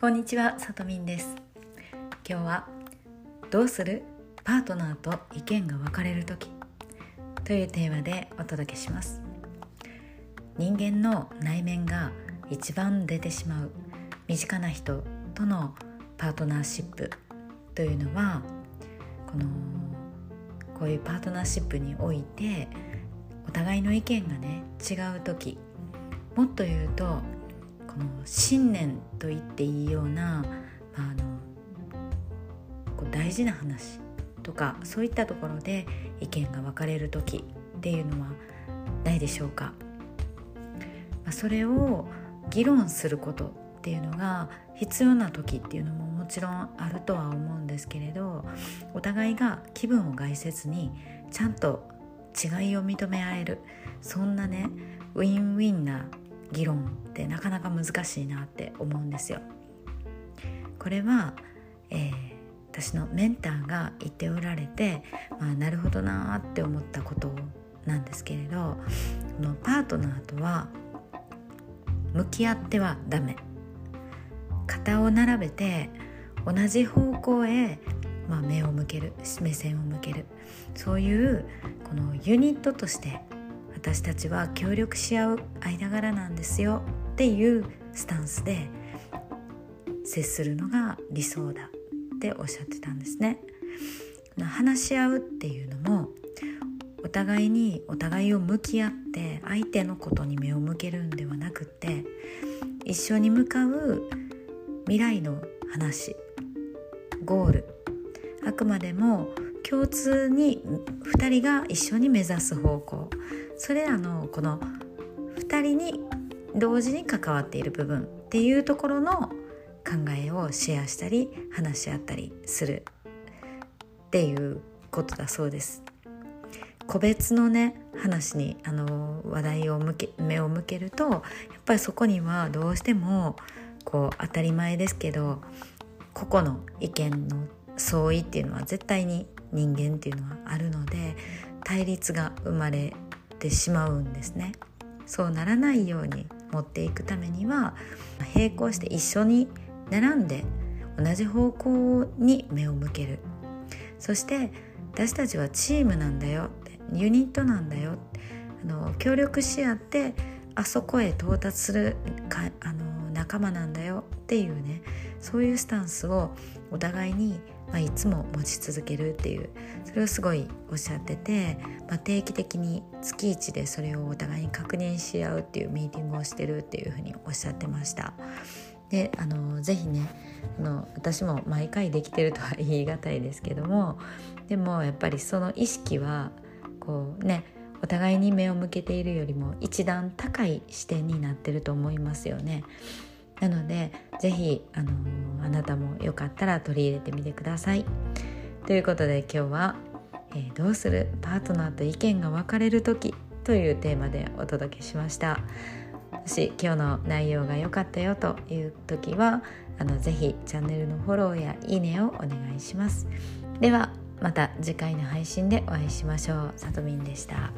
こんにちは、さとみんです。今日はどうする？パートナーと意見が分かれる時。というテーマでお届けします。人間の内面が一番出てしまう身近な人とのパートナーシップというのはこのこういうパートナーシップにおいてお互いの意見がね違う時。もっと言うとこの信念と言っていいような、あ、のこう大事な話とかそういったところで意見が分かれる時っていうのはないでしょうか、まあ、それを議論することっていうのが必要な時っていうのももちろんあるとは思うんですけれどお互いが気分を害せずにちゃんと違いを認め合えるそんなねウィンウィンな議論ってなかなか難しいなって思うんですよ。これは、えー、私のメンターが言っておられて、まあ、なるほどなって思ったことなんですけれどこのパートナーとは向き合ってはダメ肩を並べて同じ方向へ、まあ、目を向ける目線を向けるそういうこのユニットとして私たちは協力し合う間柄なんですよっていうスタンスで接するのが理想だっておっしゃってたんですね。話し合うっていうのもお互いにお互いを向き合って相手のことに目を向けるんではなくって一緒に向かう未来の話ゴールあくまでも共通に2人が一緒に目指す方向それらのこの2人に同時に関わっている部分っていうところの考えをシェアしたり話し合ったりするっていうことだそうです。個別のね話にあの話題を向け目を向けるとやっぱりそこにはどうしてもこう当たり前ですけど個々の意見の相違っていうのは絶対に人間っていうのはあるので対立が生まれてしまうんですね。そうならないように持っていくためには並行して一緒に並んで同じ方向に目を向ける。そして私たちはチームなんだよってユニットなんだよあの協力し合ってあそこへ到達するかあの仲間なんだよっていうねそういうスタンスをお互いにまあ、いつも持ち続けるっていうそれをすごいおっしゃってて、まあ、定期的に月1でそれをお互いに確認し合うっていうミーティングをしてるっていうふうにおっしゃってました。であのぜひねあの私も毎回できてるとは言い難いですけどもでもやっぱりその意識はこうねお互いに目を向けているよりも一段高い視点になってると思いますよね。なので是非ああなたもよかったら取り入れてみてください。ということで今日は、えー、どうする？パートナーと意見が分かれる時というテーマでお届けしました。もし今日の内容が良かったよという時はあのぜひチャンネルのフォローやいいねをお願いします。ではまた次回の配信でお会いしましょう。さとみんでした。